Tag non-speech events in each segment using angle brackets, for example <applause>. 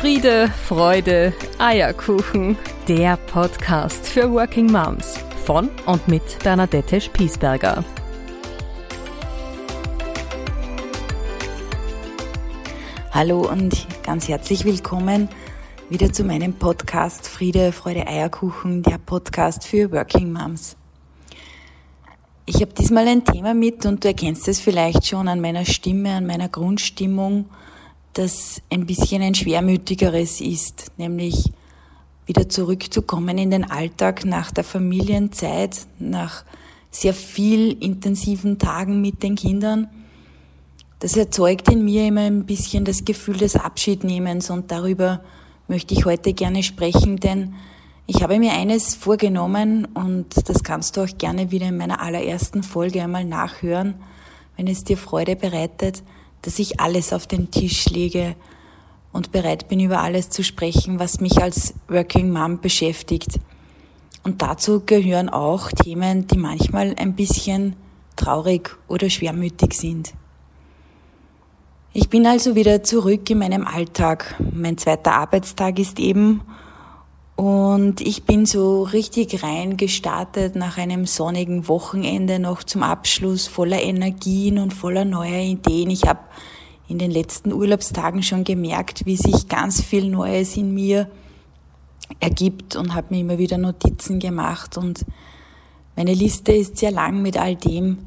Friede, Freude, Eierkuchen. Der Podcast für Working Moms von und mit Bernadette Spiesberger. Hallo und ganz herzlich willkommen wieder zu meinem Podcast Friede, Freude, Eierkuchen, der Podcast für Working Moms. Ich habe diesmal ein Thema mit und du erkennst es vielleicht schon an meiner Stimme, an meiner Grundstimmung das ein bisschen ein schwermütigeres ist, nämlich wieder zurückzukommen in den Alltag nach der Familienzeit, nach sehr viel intensiven Tagen mit den Kindern. Das erzeugt in mir immer ein bisschen das Gefühl des Abschiednehmens und darüber möchte ich heute gerne sprechen, denn ich habe mir eines vorgenommen und das kannst du auch gerne wieder in meiner allerersten Folge einmal nachhören, wenn es dir Freude bereitet dass ich alles auf den Tisch lege und bereit bin, über alles zu sprechen, was mich als Working Mom beschäftigt. Und dazu gehören auch Themen, die manchmal ein bisschen traurig oder schwermütig sind. Ich bin also wieder zurück in meinem Alltag. Mein zweiter Arbeitstag ist eben und ich bin so richtig rein gestartet nach einem sonnigen Wochenende noch zum Abschluss voller Energien und voller neuer Ideen. Ich habe in den letzten Urlaubstagen schon gemerkt, wie sich ganz viel Neues in mir ergibt und habe mir immer wieder Notizen gemacht und meine Liste ist sehr lang mit all dem,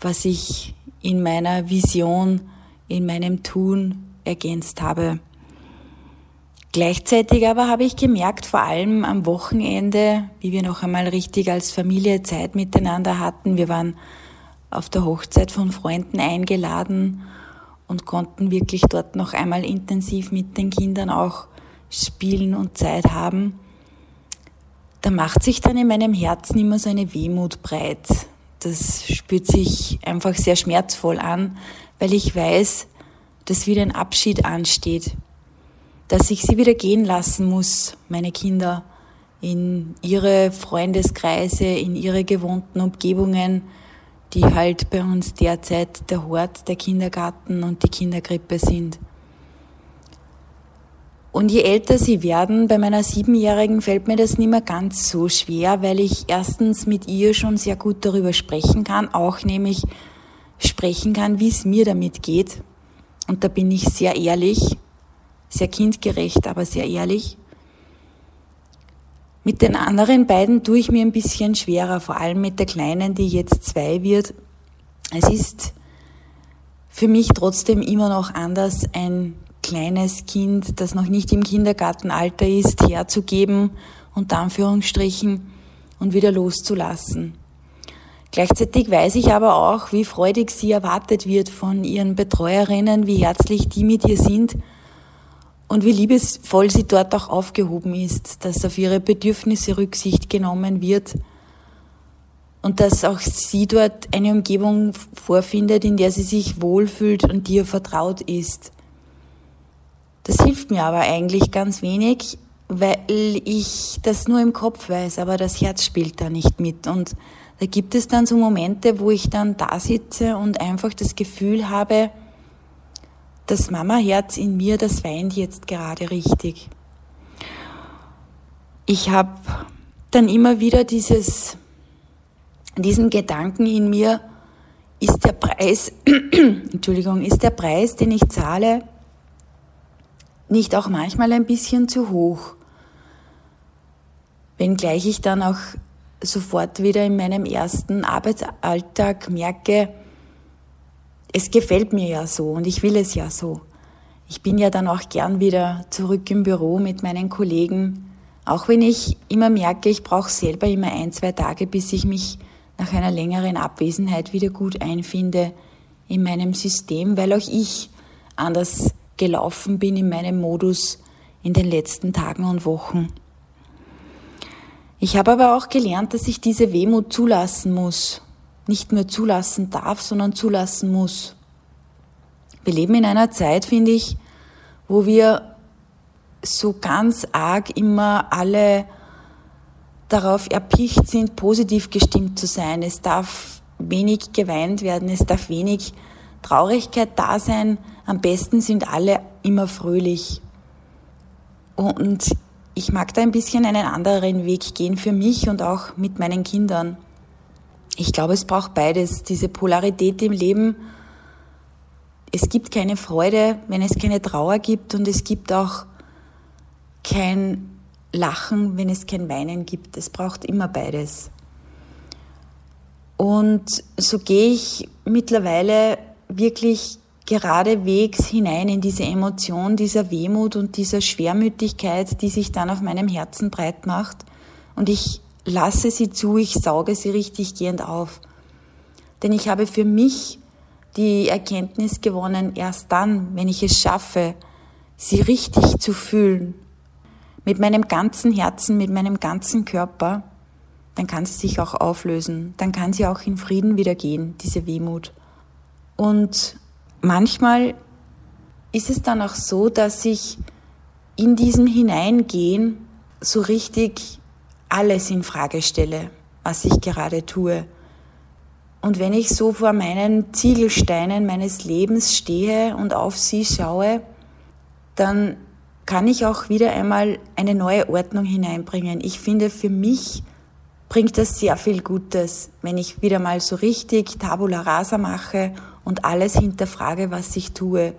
was ich in meiner Vision, in meinem Tun ergänzt habe. Gleichzeitig aber habe ich gemerkt, vor allem am Wochenende, wie wir noch einmal richtig als Familie Zeit miteinander hatten. Wir waren auf der Hochzeit von Freunden eingeladen und konnten wirklich dort noch einmal intensiv mit den Kindern auch spielen und Zeit haben. Da macht sich dann in meinem Herzen immer so eine Wehmut breit. Das spürt sich einfach sehr schmerzvoll an, weil ich weiß, dass wieder ein Abschied ansteht dass ich sie wieder gehen lassen muss, meine Kinder, in ihre Freundeskreise, in ihre gewohnten Umgebungen, die halt bei uns derzeit der Hort, der Kindergarten und die Kinderkrippe sind. Und je älter sie werden, bei meiner Siebenjährigen fällt mir das nicht mehr ganz so schwer, weil ich erstens mit ihr schon sehr gut darüber sprechen kann, auch nämlich sprechen kann, wie es mir damit geht. Und da bin ich sehr ehrlich sehr kindgerecht, aber sehr ehrlich. Mit den anderen beiden tue ich mir ein bisschen schwerer, vor allem mit der Kleinen, die jetzt zwei wird. Es ist für mich trotzdem immer noch anders, ein kleines Kind, das noch nicht im Kindergartenalter ist, herzugeben, unter Anführungsstrichen, und wieder loszulassen. Gleichzeitig weiß ich aber auch, wie freudig sie erwartet wird von ihren Betreuerinnen, wie herzlich die mit ihr sind und wie liebesvoll sie dort auch aufgehoben ist, dass auf ihre Bedürfnisse Rücksicht genommen wird und dass auch sie dort eine Umgebung vorfindet, in der sie sich wohlfühlt und die ihr vertraut ist. Das hilft mir aber eigentlich ganz wenig, weil ich das nur im Kopf weiß, aber das Herz spielt da nicht mit. Und da gibt es dann so Momente, wo ich dann da sitze und einfach das Gefühl habe, das Mama-Herz in mir, das weint jetzt gerade richtig. Ich habe dann immer wieder dieses, diesen Gedanken in mir, ist der Preis, <clears throat> Entschuldigung, ist der Preis, den ich zahle, nicht auch manchmal ein bisschen zu hoch? Wenngleich ich dann auch sofort wieder in meinem ersten Arbeitsalltag merke, es gefällt mir ja so und ich will es ja so. Ich bin ja dann auch gern wieder zurück im Büro mit meinen Kollegen, auch wenn ich immer merke, ich brauche selber immer ein, zwei Tage, bis ich mich nach einer längeren Abwesenheit wieder gut einfinde in meinem System, weil auch ich anders gelaufen bin in meinem Modus in den letzten Tagen und Wochen. Ich habe aber auch gelernt, dass ich diese Wehmut zulassen muss nicht nur zulassen darf, sondern zulassen muss. Wir leben in einer Zeit, finde ich, wo wir so ganz arg immer alle darauf erpicht sind, positiv gestimmt zu sein. Es darf wenig geweint werden, es darf wenig Traurigkeit da sein. Am besten sind alle immer fröhlich. Und ich mag da ein bisschen einen anderen Weg gehen für mich und auch mit meinen Kindern. Ich glaube, es braucht beides, diese Polarität im Leben. Es gibt keine Freude, wenn es keine Trauer gibt und es gibt auch kein Lachen, wenn es kein Weinen gibt. Es braucht immer beides. Und so gehe ich mittlerweile wirklich geradewegs hinein in diese Emotion dieser Wehmut und dieser Schwermütigkeit, die sich dann auf meinem Herzen breit macht. Und ich lasse sie zu, ich sauge sie richtig gehend auf. Denn ich habe für mich die Erkenntnis gewonnen, erst dann, wenn ich es schaffe, sie richtig zu fühlen, mit meinem ganzen Herzen, mit meinem ganzen Körper, dann kann sie sich auch auflösen, dann kann sie auch in Frieden wieder gehen, diese Wehmut. Und manchmal ist es dann auch so, dass ich in diesem Hineingehen so richtig alles in Frage stelle, was ich gerade tue. Und wenn ich so vor meinen Ziegelsteinen meines Lebens stehe und auf sie schaue, dann kann ich auch wieder einmal eine neue Ordnung hineinbringen. Ich finde, für mich bringt das sehr viel Gutes, wenn ich wieder mal so richtig Tabula rasa mache und alles hinterfrage, was ich tue.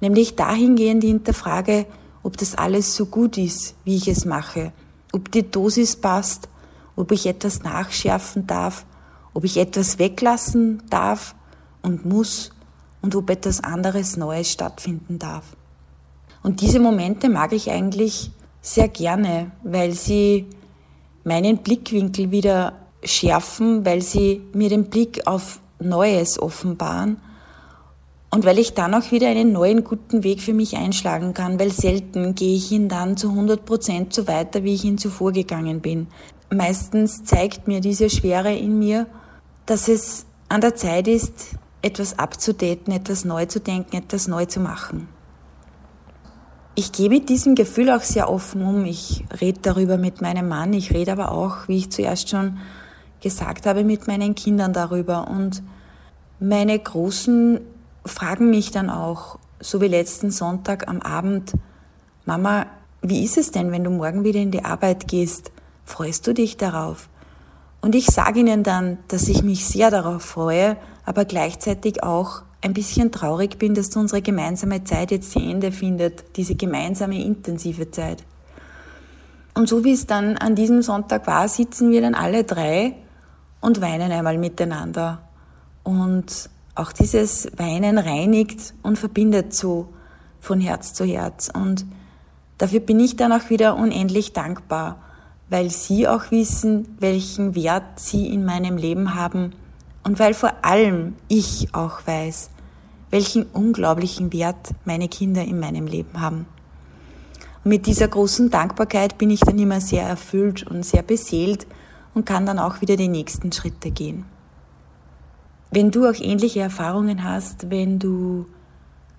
Nämlich dahingehend hinterfrage, ob das alles so gut ist, wie ich es mache, ob die Dosis passt, ob ich etwas nachschärfen darf, ob ich etwas weglassen darf und muss und ob etwas anderes Neues stattfinden darf. Und diese Momente mag ich eigentlich sehr gerne, weil sie meinen Blickwinkel wieder schärfen, weil sie mir den Blick auf Neues offenbaren und weil ich dann auch wieder einen neuen guten Weg für mich einschlagen kann, weil selten gehe ich ihn dann zu 100 Prozent so weiter, wie ich ihn zuvor gegangen bin. Meistens zeigt mir diese Schwere in mir, dass es an der Zeit ist, etwas abzudaten, etwas neu zu denken, etwas neu zu machen ich gehe mit diesem Gefühl auch sehr offen um. Ich rede darüber mit meinem Mann, ich rede aber auch, wie ich zuerst schon gesagt habe, mit meinen Kindern darüber. Und meine Großen fragen mich dann auch, so wie letzten Sonntag am Abend, Mama, wie ist es denn, wenn du morgen wieder in die Arbeit gehst? Freust du dich darauf? Und ich sage ihnen dann, dass ich mich sehr darauf freue, aber gleichzeitig auch ein bisschen traurig bin, dass unsere gemeinsame Zeit jetzt zu Ende findet, diese gemeinsame intensive Zeit. Und so wie es dann an diesem Sonntag war, sitzen wir dann alle drei und weinen einmal miteinander. Und auch dieses Weinen reinigt und verbindet so von Herz zu Herz. Und dafür bin ich dann auch wieder unendlich dankbar, weil Sie auch wissen, welchen Wert Sie in meinem Leben haben und weil vor allem ich auch weiß, welchen unglaublichen Wert meine Kinder in meinem Leben haben. Und mit dieser großen Dankbarkeit bin ich dann immer sehr erfüllt und sehr beseelt und kann dann auch wieder die nächsten Schritte gehen. Wenn du auch ähnliche Erfahrungen hast, wenn du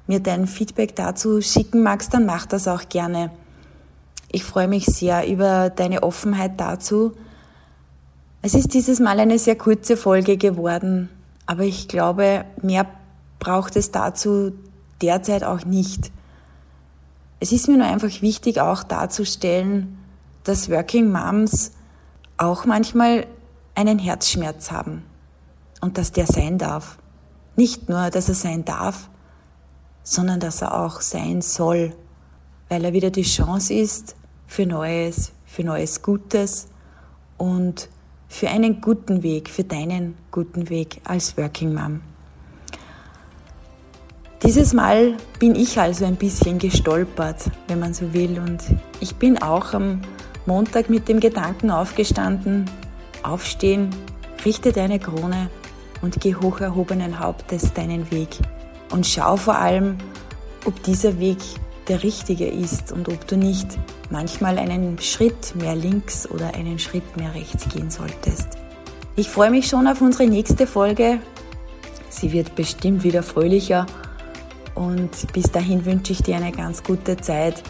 mir dein Feedback dazu schicken magst, dann mach das auch gerne. Ich freue mich sehr über deine Offenheit dazu. Es ist dieses Mal eine sehr kurze Folge geworden, aber ich glaube, mehr braucht es dazu derzeit auch nicht. Es ist mir nur einfach wichtig, auch darzustellen, dass Working Moms auch manchmal einen Herzschmerz haben und dass der sein darf. Nicht nur, dass er sein darf, sondern dass er auch sein soll, weil er wieder die Chance ist für Neues, für Neues Gutes und für einen guten Weg, für deinen guten Weg als Working Mom. Dieses Mal bin ich also ein bisschen gestolpert, wenn man so will. Und ich bin auch am Montag mit dem Gedanken aufgestanden, aufstehen, richte deine Krone und geh hoch erhobenen Hauptes deinen Weg. Und schau vor allem, ob dieser Weg der richtige ist und ob du nicht manchmal einen Schritt mehr links oder einen Schritt mehr rechts gehen solltest. Ich freue mich schon auf unsere nächste Folge. Sie wird bestimmt wieder fröhlicher und bis dahin wünsche ich dir eine ganz gute Zeit.